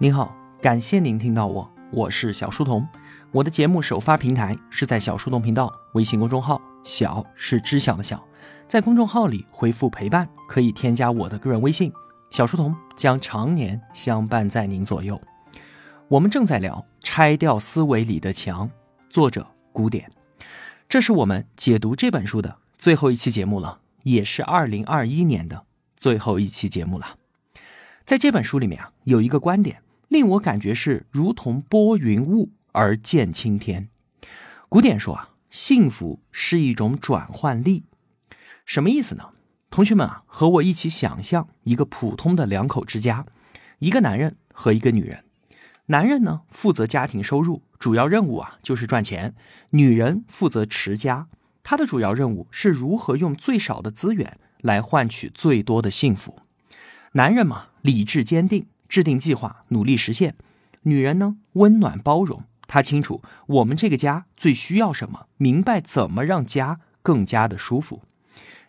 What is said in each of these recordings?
您好，感谢您听到我，我是小书童。我的节目首发平台是在小书童频道微信公众号，小是知晓的小，在公众号里回复陪伴，可以添加我的个人微信，小书童将常年相伴在您左右。我们正在聊《拆掉思维里的墙》，作者古典。这是我们解读这本书的最后一期节目了，也是二零二一年的最后一期节目了。在这本书里面啊，有一个观点令我感觉是如同拨云雾而见青天。古典说啊，幸福是一种转换力，什么意思呢？同学们啊，和我一起想象一个普通的两口之家，一个男人和一个女人。男人呢负责家庭收入，主要任务啊就是赚钱；女人负责持家，她的主要任务是如何用最少的资源来换取最多的幸福。男人嘛，理智坚定，制定计划，努力实现；女人呢，温暖包容，她清楚我们这个家最需要什么，明白怎么让家更加的舒服。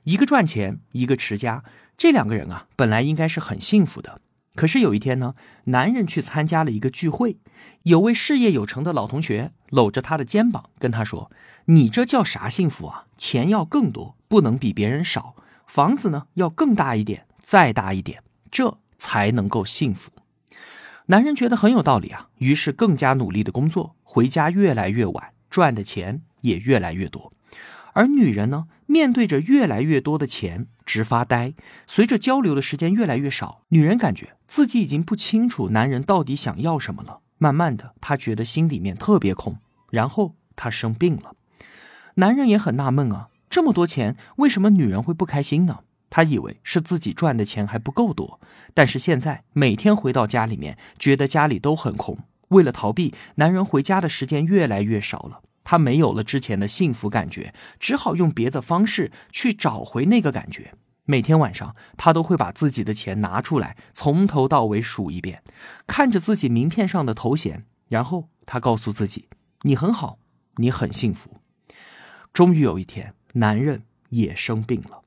一个赚钱，一个持家，这两个人啊，本来应该是很幸福的。可是有一天呢，男人去参加了一个聚会，有位事业有成的老同学搂着他的肩膀跟他说：“你这叫啥幸福啊？钱要更多，不能比别人少；房子呢要更大一点，再大一点，这才能够幸福。”男人觉得很有道理啊，于是更加努力的工作，回家越来越晚，赚的钱也越来越多。而女人呢，面对着越来越多的钱，直发呆。随着交流的时间越来越少，女人感觉自己已经不清楚男人到底想要什么了。慢慢的，她觉得心里面特别空，然后她生病了。男人也很纳闷啊，这么多钱，为什么女人会不开心呢？他以为是自己赚的钱还不够多，但是现在每天回到家里面，觉得家里都很空。为了逃避，男人回家的时间越来越少了。他没有了之前的幸福感觉，只好用别的方式去找回那个感觉。每天晚上，他都会把自己的钱拿出来，从头到尾数一遍，看着自己名片上的头衔，然后他告诉自己：“你很好，你很幸福。”终于有一天，男人也生病了。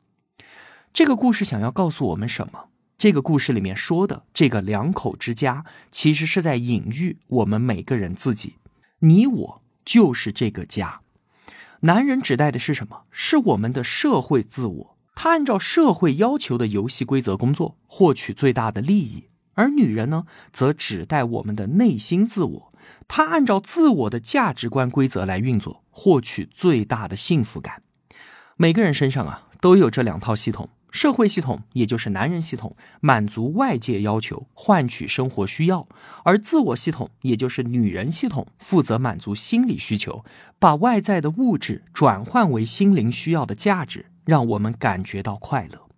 这个故事想要告诉我们什么？这个故事里面说的这个两口之家，其实是在隐喻我们每个人自己，你我。就是这个家，男人指代的是什么？是我们的社会自我，他按照社会要求的游戏规则工作，获取最大的利益；而女人呢，则指代我们的内心自我，她按照自我的价值观规则来运作，获取最大的幸福感。每个人身上啊，都有这两套系统。社会系统，也就是男人系统，满足外界要求，换取生活需要；而自我系统，也就是女人系统，负责满足心理需求，把外在的物质转换为心灵需要的价值，让我们感觉到快乐。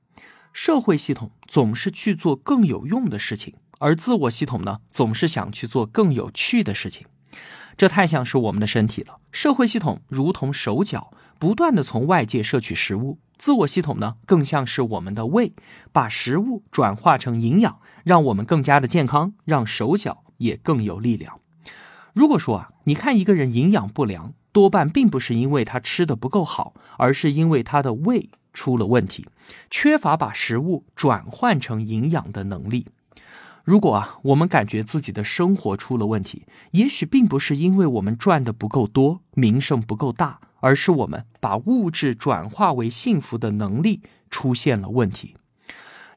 社会系统总是去做更有用的事情，而自我系统呢，总是想去做更有趣的事情。这太像是我们的身体了。社会系统如同手脚，不断的从外界摄取食物；自我系统呢，更像是我们的胃，把食物转化成营养，让我们更加的健康，让手脚也更有力量。如果说啊，你看一个人营养不良，多半并不是因为他吃的不够好，而是因为他的胃出了问题，缺乏把食物转换成营养的能力。如果啊，我们感觉自己的生活出了问题，也许并不是因为我们赚的不够多，名声不够大，而是我们把物质转化为幸福的能力出现了问题。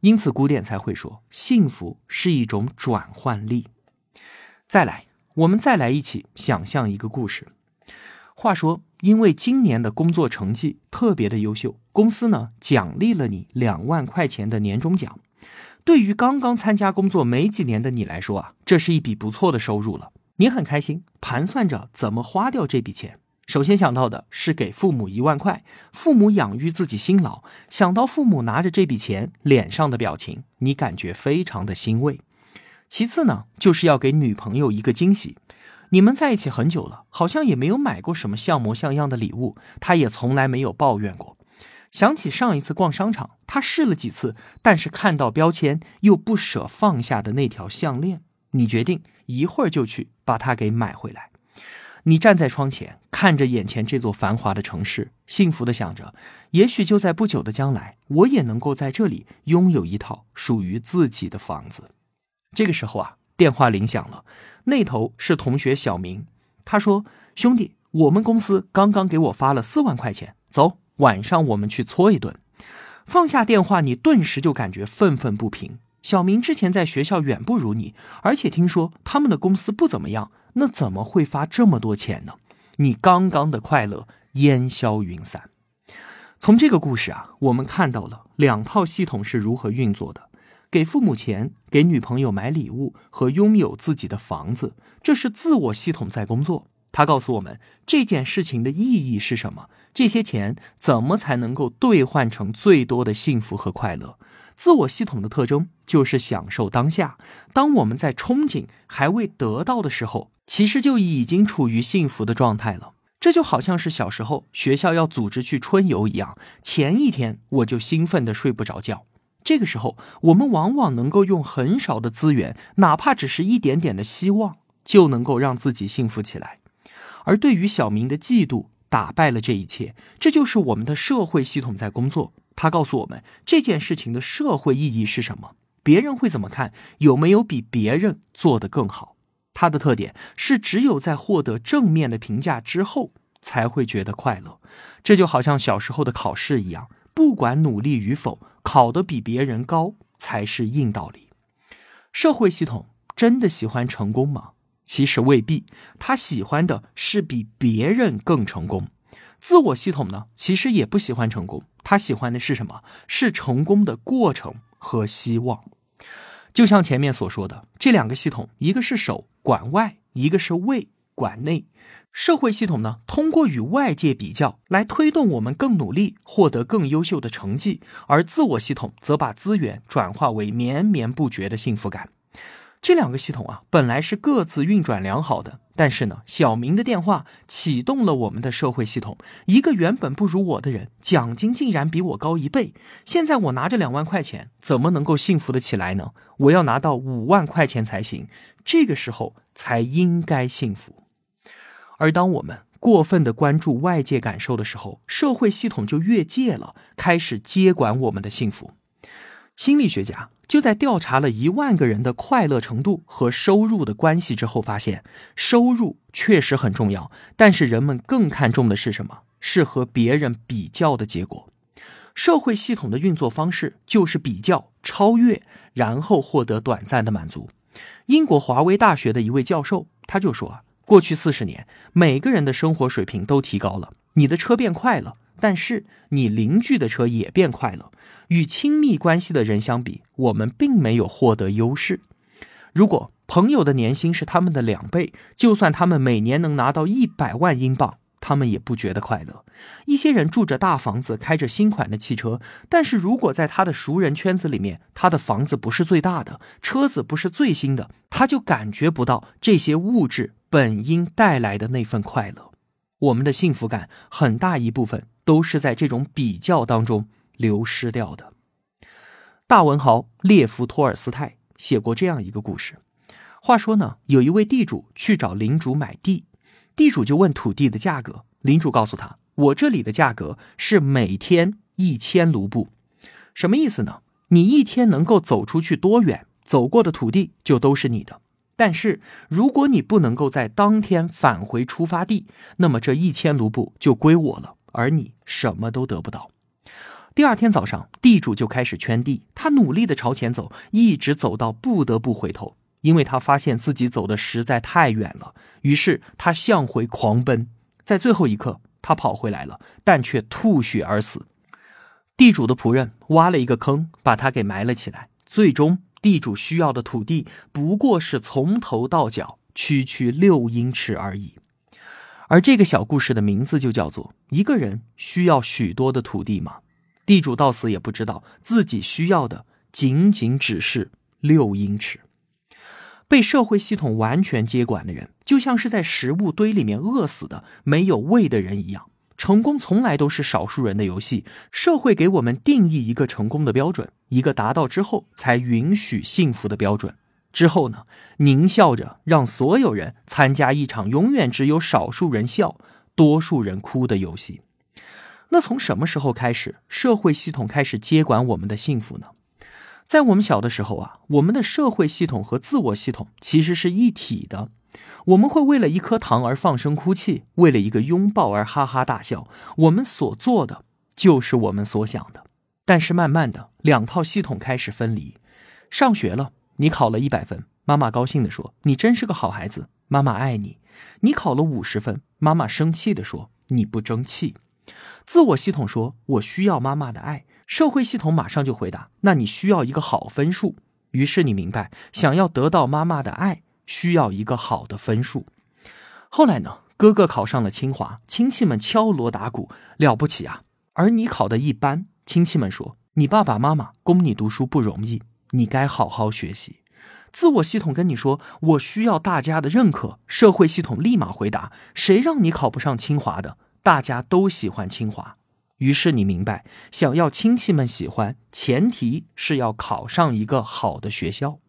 因此，古典才会说，幸福是一种转换力。再来，我们再来一起想象一个故事。话说，因为今年的工作成绩特别的优秀，公司呢奖励了你两万块钱的年终奖。对于刚刚参加工作没几年的你来说啊，这是一笔不错的收入了。你很开心，盘算着怎么花掉这笔钱。首先想到的是给父母一万块，父母养育自己辛劳。想到父母拿着这笔钱，脸上的表情，你感觉非常的欣慰。其次呢，就是要给女朋友一个惊喜。你们在一起很久了，好像也没有买过什么像模像样的礼物，她也从来没有抱怨过。想起上一次逛商场，他试了几次，但是看到标签又不舍放下的那条项链，你决定一会儿就去把它给买回来。你站在窗前，看着眼前这座繁华的城市，幸福的想着，也许就在不久的将来，我也能够在这里拥有一套属于自己的房子。这个时候啊，电话铃响了，那头是同学小明。他说：“兄弟，我们公司刚刚给我发了四万块钱，走，晚上我们去搓一顿。”放下电话，你顿时就感觉愤愤不平。小明之前在学校远不如你，而且听说他们的公司不怎么样，那怎么会发这么多钱呢？你刚刚的快乐烟消云散。从这个故事啊，我们看到了两套系统是如何运作的：给父母钱、给女朋友买礼物和拥有自己的房子，这是自我系统在工作。它告诉我们这件事情的意义是什么，这些钱怎么才能够兑换成最多的幸福和快乐。自我系统的特征就是享受当下。当我们在憧憬还未得到的时候，其实就已经处于幸福的状态了。这就好像是小时候学校要组织去春游一样，前一天我就兴奋的睡不着觉。这个时候，我们往往能够用很少的资源，哪怕只是一点点的希望，就能够让自己幸福起来。而对于小明的嫉妒，打败了这一切。这就是我们的社会系统在工作。他告诉我们这件事情的社会意义是什么，别人会怎么看，有没有比别人做得更好。它的特点是只有在获得正面的评价之后，才会觉得快乐。这就好像小时候的考试一样，不管努力与否，考得比别人高才是硬道理。社会系统真的喜欢成功吗？其实未必，他喜欢的是比别人更成功。自我系统呢，其实也不喜欢成功。他喜欢的是什么？是成功的过程和希望。就像前面所说的，这两个系统，一个是手管外，一个是胃管内。社会系统呢，通过与外界比较来推动我们更努力，获得更优秀的成绩；而自我系统则把资源转化为绵绵不绝的幸福感。这两个系统啊，本来是各自运转良好的，但是呢，小明的电话启动了我们的社会系统。一个原本不如我的人，奖金竟然比我高一倍。现在我拿着两万块钱，怎么能够幸福的起来呢？我要拿到五万块钱才行，这个时候才应该幸福。而当我们过分的关注外界感受的时候，社会系统就越界了，开始接管我们的幸福。心理学家。就在调查了一万个人的快乐程度和收入的关系之后，发现收入确实很重要，但是人们更看重的是什么？是和别人比较的结果。社会系统的运作方式就是比较、超越，然后获得短暂的满足。英国华威大学的一位教授他就说，过去四十年，每个人的生活水平都提高了，你的车变快了。但是你邻居的车也变快了，与亲密关系的人相比，我们并没有获得优势。如果朋友的年薪是他们的两倍，就算他们每年能拿到一百万英镑，他们也不觉得快乐。一些人住着大房子，开着新款的汽车，但是如果在他的熟人圈子里面，他的房子不是最大的，车子不是最新的，他就感觉不到这些物质本应带来的那份快乐。我们的幸福感很大一部分。都是在这种比较当中流失掉的。大文豪列夫·托尔斯泰写过这样一个故事。话说呢，有一位地主去找领主买地，地主就问土地的价格，领主告诉他：“我这里的价格是每天一千卢布。”什么意思呢？你一天能够走出去多远，走过的土地就都是你的。但是如果你不能够在当天返回出发地，那么这一千卢布就归我了。而你什么都得不到。第二天早上，地主就开始圈地，他努力的朝前走，一直走到不得不回头，因为他发现自己走的实在太远了。于是他向回狂奔，在最后一刻，他跑回来了，但却吐血而死。地主的仆人挖了一个坑，把他给埋了起来。最终，地主需要的土地不过是从头到脚区区六英尺而已。而这个小故事的名字就叫做“一个人需要许多的土地吗？”地主到死也不知道自己需要的仅仅只是六英尺。被社会系统完全接管的人，就像是在食物堆里面饿死的没有胃的人一样。成功从来都是少数人的游戏。社会给我们定义一个成功的标准，一个达到之后才允许幸福的标准。之后呢？狞笑着让所有人参加一场永远只有少数人笑、多数人哭的游戏。那从什么时候开始，社会系统开始接管我们的幸福呢？在我们小的时候啊，我们的社会系统和自我系统其实是一体的。我们会为了一颗糖而放声哭泣，为了一个拥抱而哈哈大笑。我们所做的就是我们所想的。但是慢慢的，两套系统开始分离。上学了，你考了一百分，妈妈高兴地说：“你真是个好孩子，妈妈爱你。”你考了五十分，妈妈生气地说：“你不争气。”自我系统说：“我需要妈妈的爱。”社会系统马上就回答：“那你需要一个好分数。”于是你明白，想要得到妈妈的爱，需要一个好的分数。后来呢，哥哥考上了清华，亲戚们敲锣打鼓，了不起啊！而你考的一般，亲戚们说：“你爸爸妈妈供你读书不容易，你该好好学习。”自我系统跟你说：“我需要大家的认可。”社会系统立马回答：“谁让你考不上清华的？大家都喜欢清华。”于是你明白，想要亲戚们喜欢，前提是要考上一个好的学校。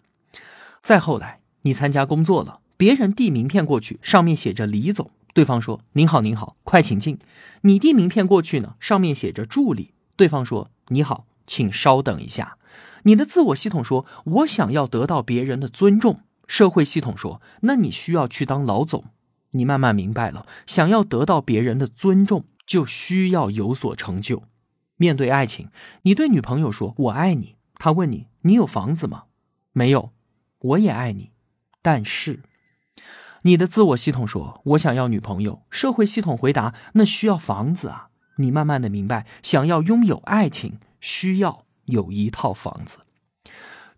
再后来，你参加工作了，别人递名片过去，上面写着李总，对方说：“您好，您好，快请进。”你递名片过去呢，上面写着助理，对方说：“你好，请稍等一下。”你的自我系统说：“我想要得到别人的尊重。”社会系统说：“那你需要去当老总。”你慢慢明白了，想要得到别人的尊重。就需要有所成就。面对爱情，你对女朋友说“我爱你”，她问你：“你有房子吗？”没有。我也爱你，但是你的自我系统说：“我想要女朋友。”社会系统回答：“那需要房子啊。”你慢慢的明白，想要拥有爱情，需要有一套房子。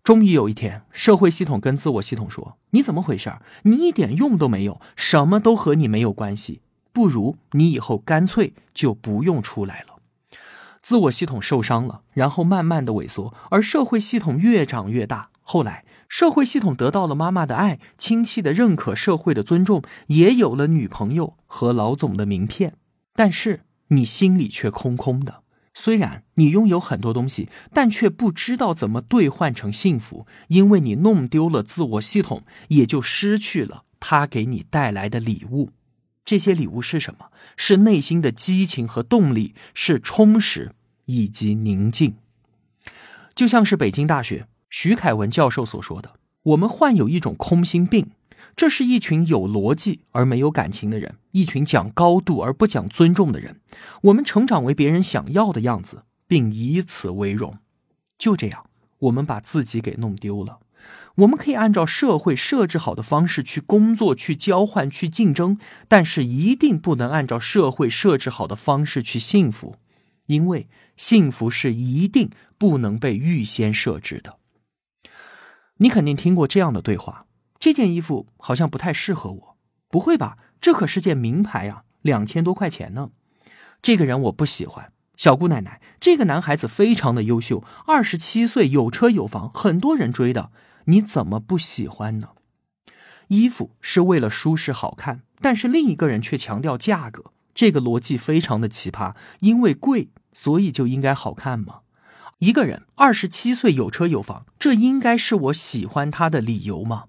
终于有一天，社会系统跟自我系统说：“你怎么回事？你一点用都没有，什么都和你没有关系。”不如你以后干脆就不用出来了。自我系统受伤了，然后慢慢的萎缩，而社会系统越长越大。后来，社会系统得到了妈妈的爱、亲戚的认可、社会的尊重，也有了女朋友和老总的名片。但是你心里却空空的。虽然你拥有很多东西，但却不知道怎么兑换成幸福，因为你弄丢了自我系统，也就失去了他给你带来的礼物。这些礼物是什么？是内心的激情和动力，是充实以及宁静。就像是北京大学徐凯文教授所说的：“我们患有一种空心病，这是一群有逻辑而没有感情的人，一群讲高度而不讲尊重的人。我们成长为别人想要的样子，并以此为荣。就这样，我们把自己给弄丢了。”我们可以按照社会设置好的方式去工作、去交换、去竞争，但是一定不能按照社会设置好的方式去幸福，因为幸福是一定不能被预先设置的。你肯定听过这样的对话：这件衣服好像不太适合我。不会吧？这可是件名牌啊，两千多块钱呢。这个人我不喜欢。小姑奶奶，这个男孩子非常的优秀，二十七岁，有车有房，很多人追的。你怎么不喜欢呢？衣服是为了舒适好看，但是另一个人却强调价格，这个逻辑非常的奇葩。因为贵，所以就应该好看吗？一个人二十七岁有车有房，这应该是我喜欢他的理由吗？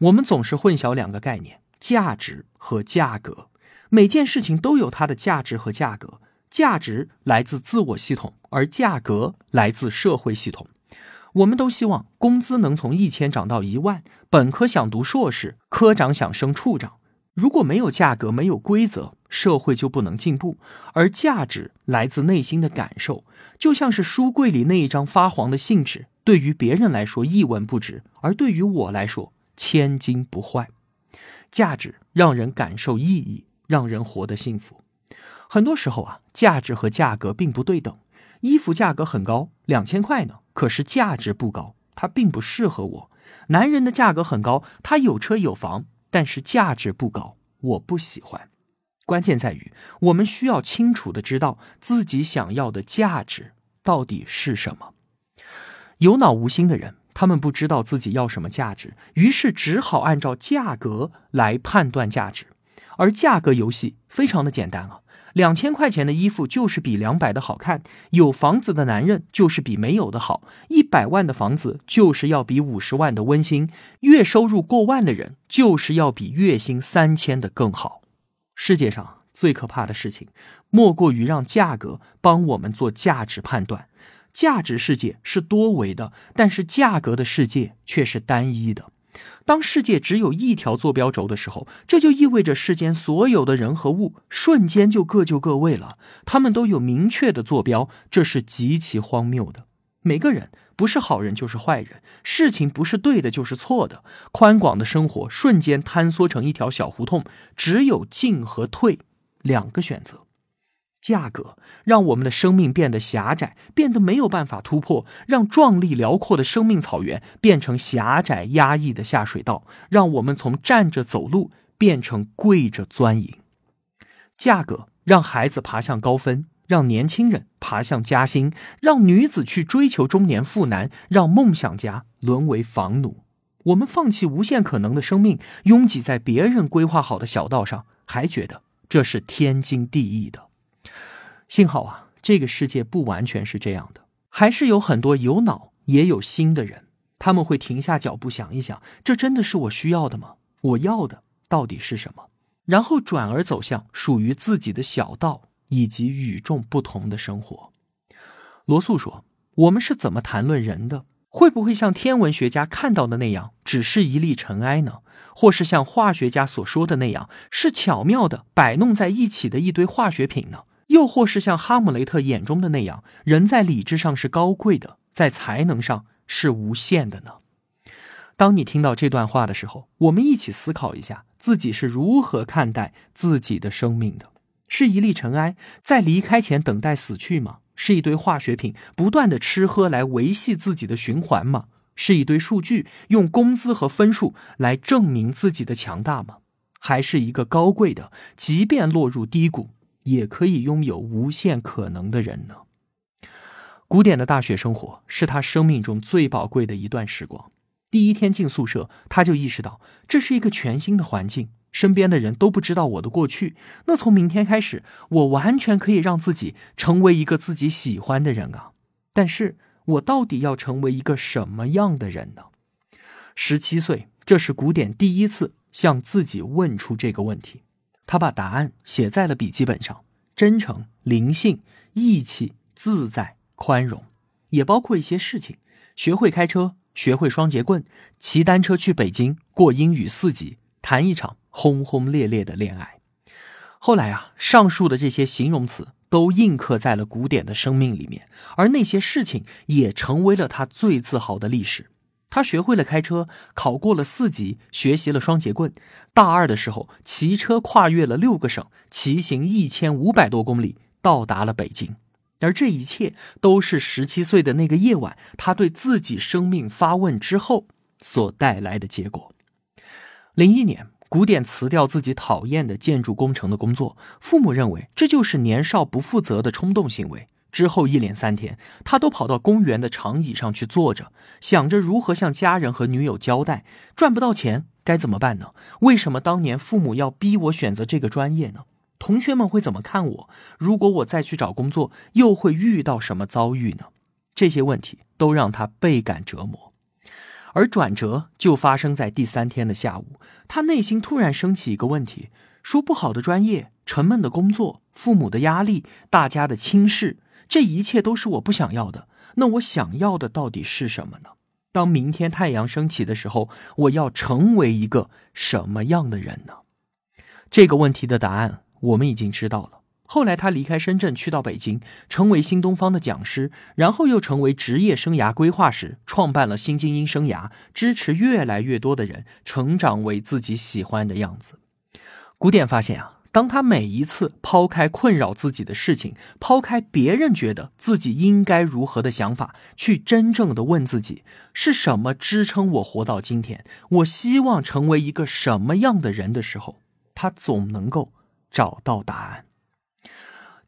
我们总是混淆两个概念：价值和价格。每件事情都有它的价值和价格，价值来自自我系统，而价格来自社会系统。我们都希望工资能从一千涨到一万，本科想读硕士，科长想升处长。如果没有价格，没有规则，社会就不能进步。而价值来自内心的感受，就像是书柜里那一张发黄的信纸，对于别人来说一文不值，而对于我来说千金不换。价值让人感受意义，让人活得幸福。很多时候啊，价值和价格并不对等。衣服价格很高，两千块呢。可是价值不高，它并不适合我。男人的价格很高，他有车有房，但是价值不高，我不喜欢。关键在于，我们需要清楚的知道自己想要的价值到底是什么。有脑无心的人，他们不知道自己要什么价值，于是只好按照价格来判断价值。而价格游戏非常的简单啊。两千块钱的衣服就是比两百的好看，有房子的男人就是比没有的好，一百万的房子就是要比五十万的温馨，月收入过万的人就是要比月薪三千的更好。世界上最可怕的事情，莫过于让价格帮我们做价值判断。价值世界是多维的，但是价格的世界却是单一的。当世界只有一条坐标轴的时候，这就意味着世间所有的人和物瞬间就各就各位了。他们都有明确的坐标，这是极其荒谬的。每个人不是好人就是坏人，事情不是对的就是错的。宽广的生活瞬间坍缩成一条小胡同，只有进和退两个选择。价格让我们的生命变得狭窄，变得没有办法突破；让壮丽辽阔的生命草原变成狭窄压抑的下水道；让我们从站着走路变成跪着钻营。价格让孩子爬向高分，让年轻人爬向加薪，让女子去追求中年妇男，让梦想家沦为房奴。我们放弃无限可能的生命，拥挤在别人规划好的小道上，还觉得这是天经地义的。幸好啊，这个世界不完全是这样的，还是有很多有脑也有心的人，他们会停下脚步想一想，这真的是我需要的吗？我要的到底是什么？然后转而走向属于自己的小道以及与众不同的生活。罗素说：“我们是怎么谈论人的？会不会像天文学家看到的那样，只是一粒尘埃呢？或是像化学家所说的那样，是巧妙的摆弄在一起的一堆化学品呢？”又或是像哈姆雷特眼中的那样，人在理智上是高贵的，在才能上是无限的呢？当你听到这段话的时候，我们一起思考一下，自己是如何看待自己的生命的？是一粒尘埃，在离开前等待死去吗？是一堆化学品，不断的吃喝来维系自己的循环吗？是一堆数据，用工资和分数来证明自己的强大吗？还是一个高贵的，即便落入低谷？也可以拥有无限可能的人呢。古典的大学生活是他生命中最宝贵的一段时光。第一天进宿舍，他就意识到这是一个全新的环境，身边的人都不知道我的过去。那从明天开始，我完全可以让自己成为一个自己喜欢的人啊！但是我到底要成为一个什么样的人呢？十七岁，这是古典第一次向自己问出这个问题。他把答案写在了笔记本上：真诚、灵性、义气、自在、宽容，也包括一些事情：学会开车，学会双节棍，骑单车去北京，过英语四级，谈一场轰轰烈烈的恋爱。后来啊，上述的这些形容词都印刻在了古典的生命里面，而那些事情也成为了他最自豪的历史。他学会了开车，考过了四级，学习了双节棍。大二的时候，骑车跨越了六个省，骑行一千五百多公里，到达了北京。而这一切都是十七岁的那个夜晚，他对自己生命发问之后所带来的结果。零一年，古典辞掉自己讨厌的建筑工程的工作，父母认为这就是年少不负责的冲动行为。之后一连三天，他都跑到公园的长椅上去坐着，想着如何向家人和女友交代。赚不到钱该怎么办呢？为什么当年父母要逼我选择这个专业呢？同学们会怎么看我？如果我再去找工作，又会遇到什么遭遇呢？这些问题都让他倍感折磨。而转折就发生在第三天的下午，他内心突然升起一个问题：说不好的专业、沉闷的工作、父母的压力、大家的轻视。这一切都是我不想要的。那我想要的到底是什么呢？当明天太阳升起的时候，我要成为一个什么样的人呢？这个问题的答案我们已经知道了。后来他离开深圳，去到北京，成为新东方的讲师，然后又成为职业生涯规划师，创办了新精英生涯，支持越来越多的人成长为自己喜欢的样子。古典发现啊。当他每一次抛开困扰自己的事情，抛开别人觉得自己应该如何的想法，去真正的问自己是什么支撑我活到今天，我希望成为一个什么样的人的时候，他总能够找到答案。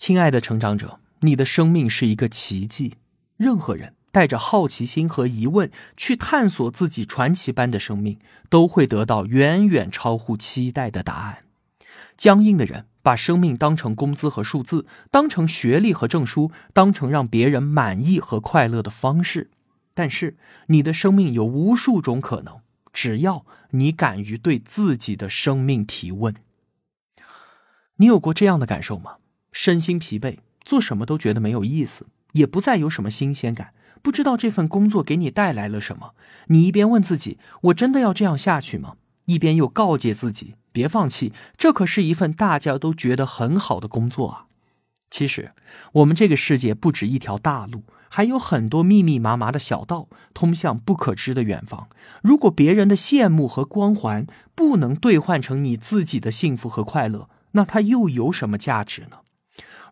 亲爱的成长者，你的生命是一个奇迹。任何人带着好奇心和疑问去探索自己传奇般的生命，都会得到远远超乎期待的答案。僵硬的人把生命当成工资和数字，当成学历和证书，当成让别人满意和快乐的方式。但是，你的生命有无数种可能，只要你敢于对自己的生命提问。你有过这样的感受吗？身心疲惫，做什么都觉得没有意思，也不再有什么新鲜感，不知道这份工作给你带来了什么。你一边问自己：“我真的要这样下去吗？”一边又告诫自己：“别放弃，这可是一份大家都觉得很好的工作啊。”其实，我们这个世界不止一条大路，还有很多密密麻麻的小道，通向不可知的远方。如果别人的羡慕和光环不能兑换成你自己的幸福和快乐，那它又有什么价值呢？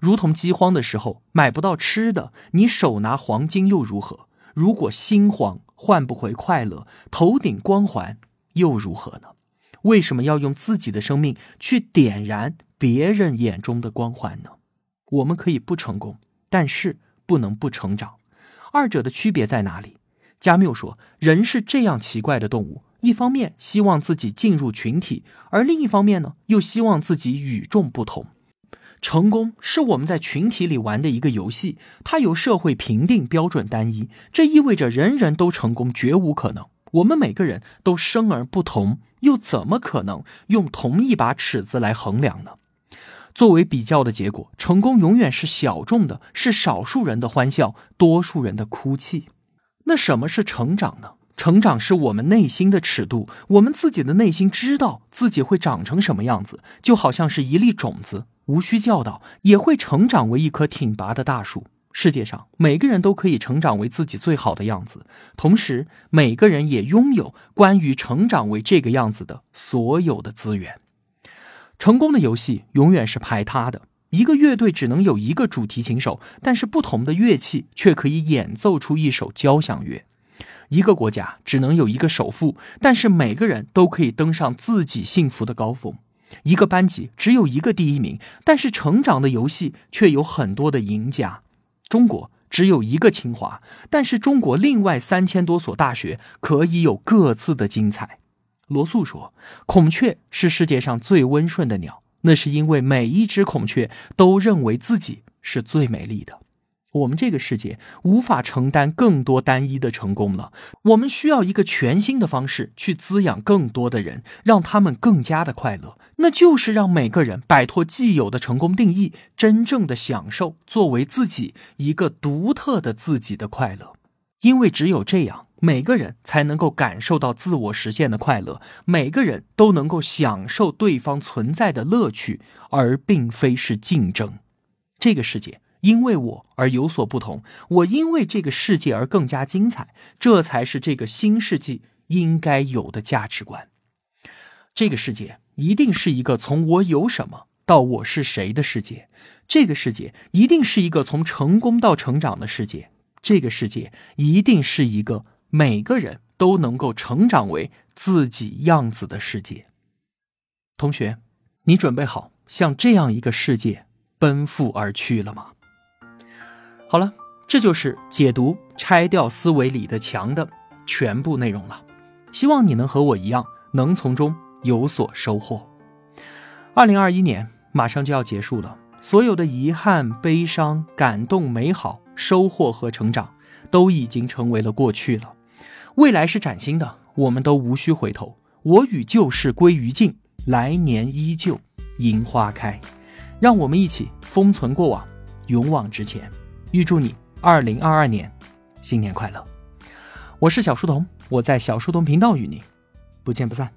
如同饥荒的时候买不到吃的，你手拿黄金又如何？如果心慌换不回快乐，头顶光环又如何呢？为什么要用自己的生命去点燃别人眼中的光环呢？我们可以不成功，但是不能不成长。二者的区别在哪里？加缪说，人是这样奇怪的动物：一方面希望自己进入群体，而另一方面呢，又希望自己与众不同。成功是我们在群体里玩的一个游戏，它由社会评定标准单一，这意味着人人都成功绝无可能。我们每个人都生而不同，又怎么可能用同一把尺子来衡量呢？作为比较的结果，成功永远是小众的，是少数人的欢笑，多数人的哭泣。那什么是成长呢？成长是我们内心的尺度，我们自己的内心知道自己会长成什么样子，就好像是一粒种子，无需教导也会成长为一棵挺拔的大树。世界上每个人都可以成长为自己最好的样子，同时每个人也拥有关于成长为这个样子的所有的资源。成功的游戏永远是排他的，一个乐队只能有一个主题琴手，但是不同的乐器却可以演奏出一首交响乐。一个国家只能有一个首富，但是每个人都可以登上自己幸福的高峰。一个班级只有一个第一名，但是成长的游戏却有很多的赢家。中国只有一个清华，但是中国另外三千多所大学可以有各自的精彩。罗素说：“孔雀是世界上最温顺的鸟，那是因为每一只孔雀都认为自己是最美丽的。”我们这个世界无法承担更多单一的成功了，我们需要一个全新的方式去滋养更多的人，让他们更加的快乐。那就是让每个人摆脱既有的成功定义，真正的享受作为自己一个独特的自己的快乐。因为只有这样，每个人才能够感受到自我实现的快乐，每个人都能够享受对方存在的乐趣，而并非是竞争。这个世界。因为我而有所不同，我因为这个世界而更加精彩，这才是这个新世纪应该有的价值观。这个世界一定是一个从我有什么到我是谁的世界，这个世界一定是一个从成功到成长的世界，这个世界一定是一个每个人都能够成长为自己样子的世界。同学，你准备好向这样一个世界奔赴而去了吗？好了，这就是解读拆掉思维里的墙的全部内容了。希望你能和我一样，能从中有所收获。二零二一年马上就要结束了，所有的遗憾、悲伤、感动、美好、收获和成长，都已经成为了过去了。未来是崭新的，我们都无需回头。我与旧事归于尽，来年依旧樱花开。让我们一起封存过往，勇往直前。预祝你二零二二年新年快乐！我是小书童，我在小书童频道与你不见不散。